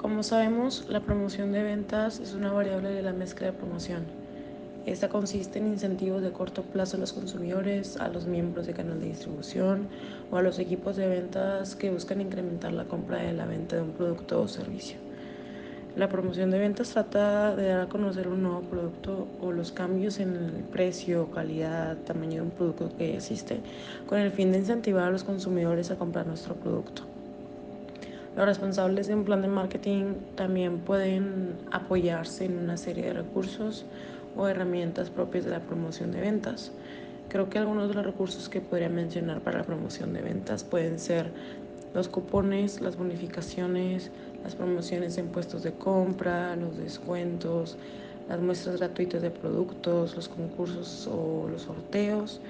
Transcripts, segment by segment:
Como sabemos, la promoción de ventas es una variable de la mezcla de promoción. Esta consiste en incentivos de corto plazo a los consumidores, a los miembros de canal de distribución o a los equipos de ventas que buscan incrementar la compra de la venta de un producto o servicio. La promoción de ventas trata de dar a conocer un nuevo producto o los cambios en el precio, calidad, tamaño de un producto que existe, con el fin de incentivar a los consumidores a comprar nuestro producto. Los responsables de un plan de marketing también pueden apoyarse en una serie de recursos o herramientas propias de la promoción de ventas. Creo que algunos de los recursos que podría mencionar para la promoción de ventas pueden ser los cupones, las bonificaciones, las promociones en puestos de compra, los descuentos, las muestras gratuitas de productos, los concursos o los sorteos,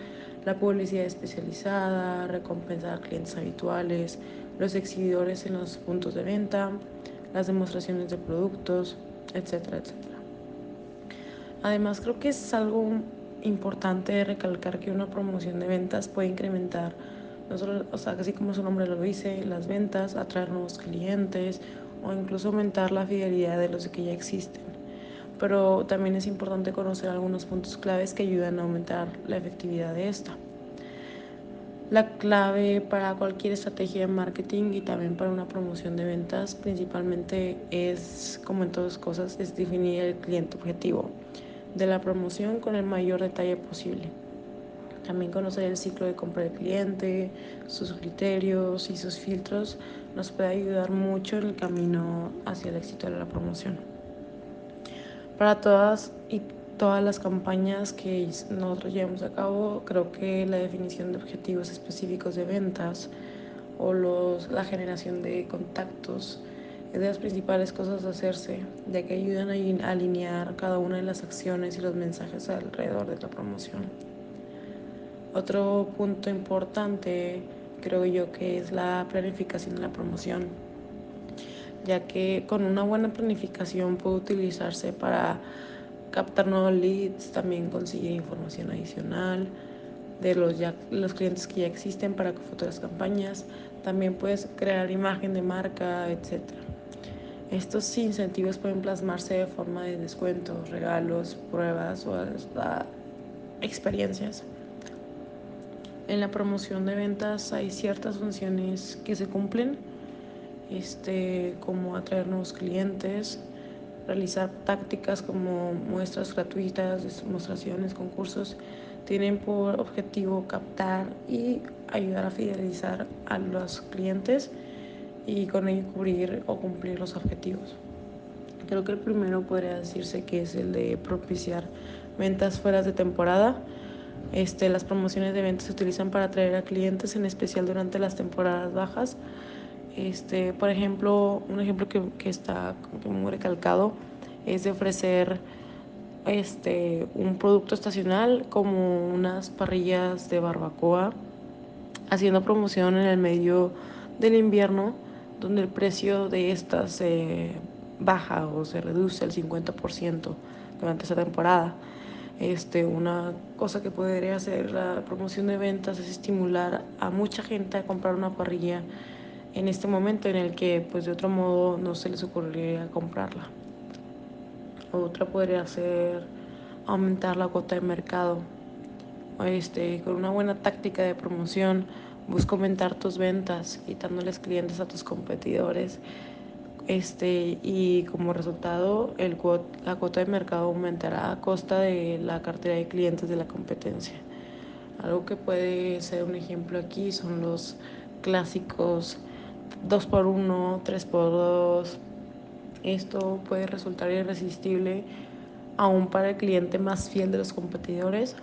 la publicidad especializada, recompensar clientes habituales, los exhibidores en los puntos de venta, las demostraciones de productos, etcétera, etcétera. Además, creo que es algo importante recalcar que una promoción de ventas puede incrementar, no solo, o sea, así como su nombre lo dice, las ventas, atraer nuevos clientes o incluso aumentar la fidelidad de los que ya existen. Pero también es importante conocer algunos puntos claves que ayudan a aumentar la efectividad de esta. La clave para cualquier estrategia de marketing y también para una promoción de ventas principalmente es, como en todas cosas, es definir el cliente objetivo de la promoción con el mayor detalle posible. También conocer el ciclo de compra del cliente, sus criterios y sus filtros nos puede ayudar mucho en el camino hacia el éxito de la promoción. Para todas y todas las campañas que nosotros llevamos a cabo, creo que la definición de objetivos específicos de ventas o los, la generación de contactos es de las principales cosas a hacerse, ya que ayudan a alinear cada una de las acciones y los mensajes alrededor de la promoción. Otro punto importante creo yo que es la planificación de la promoción, ya que con una buena planificación puede utilizarse para captar nuevos leads, también conseguir información adicional de los, ya, los clientes que ya existen para futuras campañas. También puedes crear imagen de marca, etc. Estos incentivos pueden plasmarse de forma de descuentos, regalos, pruebas o hasta experiencias. En la promoción de ventas hay ciertas funciones que se cumplen, este, como atraer nuevos clientes, realizar tácticas como muestras gratuitas, demostraciones, concursos, tienen por objetivo captar y ayudar a fidelizar a los clientes y con ello cubrir o cumplir los objetivos. Creo que el primero podría decirse que es el de propiciar ventas fuera de temporada. Este, las promociones de ventas se utilizan para atraer a clientes, en especial durante las temporadas bajas este, por ejemplo, un ejemplo que, que está muy recalcado es de ofrecer este, un producto estacional como unas parrillas de barbacoa, haciendo promoción en el medio del invierno, donde el precio de estas se baja o se reduce al 50% durante esa temporada. Este, una cosa que podría hacer la promoción de ventas es estimular a mucha gente a comprar una parrilla en este momento en el que pues de otro modo no se les ocurriría comprarla. Otra podría ser aumentar la cuota de mercado. Este, con una buena táctica de promoción, busca aumentar tus ventas, quitándoles clientes a tus competidores. Este, y como resultado, el, la cuota de mercado aumentará a costa de la cartera de clientes de la competencia. Algo que puede ser un ejemplo aquí son los clásicos 2x1, 3x2. Esto puede resultar irresistible aún para el cliente más fiel de los competidores.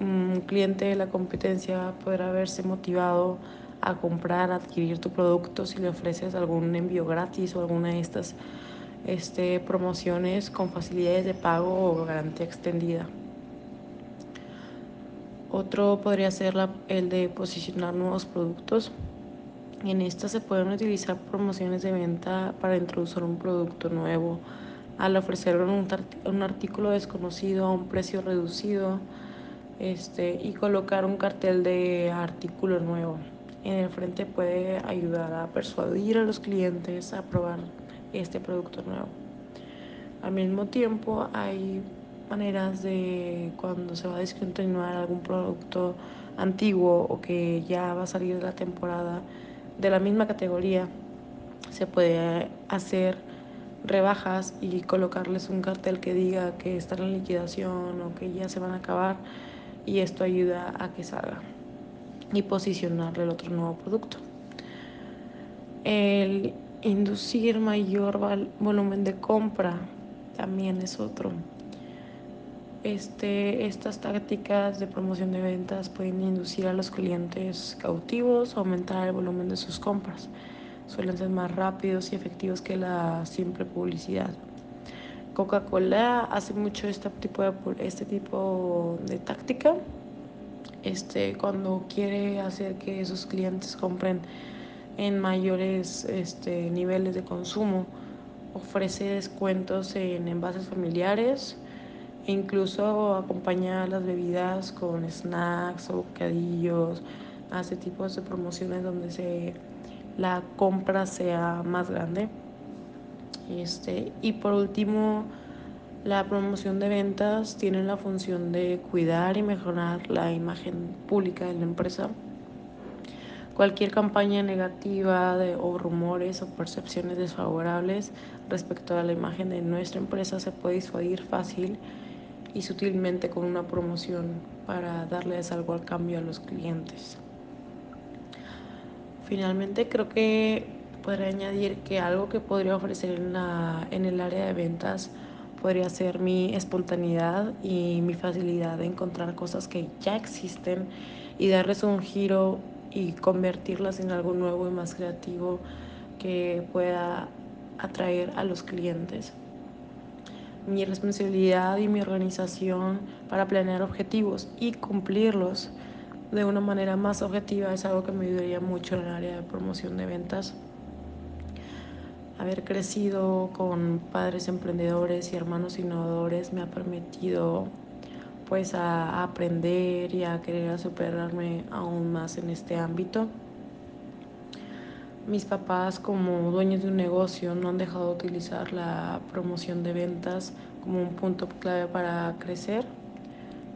Un cliente de la competencia podrá verse motivado a comprar, a adquirir tu producto si le ofreces algún envío gratis o alguna de estas este, promociones con facilidades de pago o garantía extendida. Otro podría ser el de posicionar nuevos productos. En esta se pueden utilizar promociones de venta para introducir un producto nuevo, al ofrecer un, artículo desconocido a un precio reducido este, y colocar un cartel de artículo nuevo. En el frente puede ayudar a persuadir a los clientes a probar este producto nuevo. Al mismo tiempo hay maneras de cuando se va a discontinuar algún producto antiguo o que ya va a salir de la temporada de la misma categoría, se puede hacer rebajas y colocarles un cartel que diga que están en liquidación o que ya se van a acabar y esto ayuda a que salga y posicionarle el otro nuevo producto. El inducir mayor volumen de compra también es otro. Este, estas tácticas de promoción de ventas pueden inducir a los clientes cautivos, aumentar el volumen de sus compras. Suelen ser más rápidos y efectivos que la simple publicidad. Coca-Cola hace mucho este tipo de, este tipo de táctica. Este, cuando quiere hacer que sus clientes compren en mayores este, niveles de consumo, ofrece descuentos en envases familiares incluso acompaña las bebidas con snacks o bocadillos, hace tipos de promociones donde se, la compra sea más grande. Este, y por último, la promoción de ventas tiene la función de cuidar y mejorar la imagen pública de la empresa. Cualquier campaña negativa de, o rumores o percepciones desfavorables respecto a la imagen de nuestra empresa se puede disuadir fácil y sutilmente con una promoción para darles algo al cambio a los clientes. Finalmente creo que podría añadir que algo que podría ofrecer en, la, en el área de ventas podría ser mi espontaneidad y mi facilidad de encontrar cosas que ya existen y darles un giro y convertirlas en algo nuevo y más creativo que pueda atraer a los clientes. Mi responsabilidad y mi organización para planear objetivos y cumplirlos de una manera más objetiva es algo que me ayudaría mucho en el área de promoción de ventas haber crecido con padres emprendedores y hermanos innovadores me ha permitido pues aprender y a querer superarme aún más en este ámbito. Mis papás como dueños de un negocio no han dejado de utilizar la promoción de ventas como un punto clave para crecer.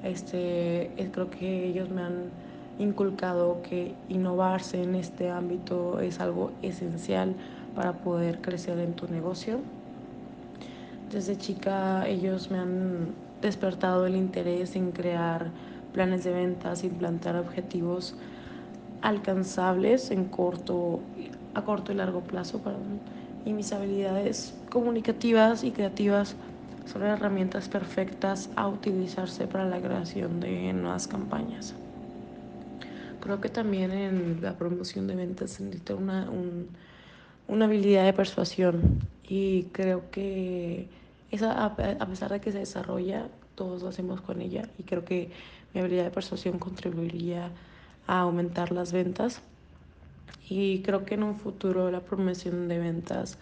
Este, creo que ellos me han inculcado que innovarse en este ámbito es algo esencial para poder crecer en tu negocio. Desde chica ellos me han despertado el interés en crear planes de ventas, implantar objetivos alcanzables en corto, a corto y largo plazo. Y mis habilidades comunicativas y creativas son herramientas perfectas a utilizarse para la creación de nuevas campañas. Creo que también en la promoción de ventas se necesita una, un, una habilidad de persuasión y creo que esa, a pesar de que se desarrolla, todos lo hacemos con ella y creo que mi habilidad de persuasión contribuiría a aumentar las ventas y creo que en un futuro la promoción de ventas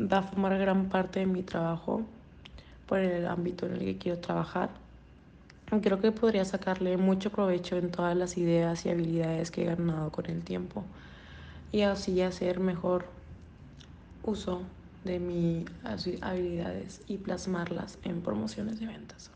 va a formar gran parte de mi trabajo por el ámbito en el que quiero trabajar. Creo que podría sacarle mucho provecho en todas las ideas y habilidades que he ganado con el tiempo y así hacer mejor uso de mis habilidades y plasmarlas en promociones de ventas.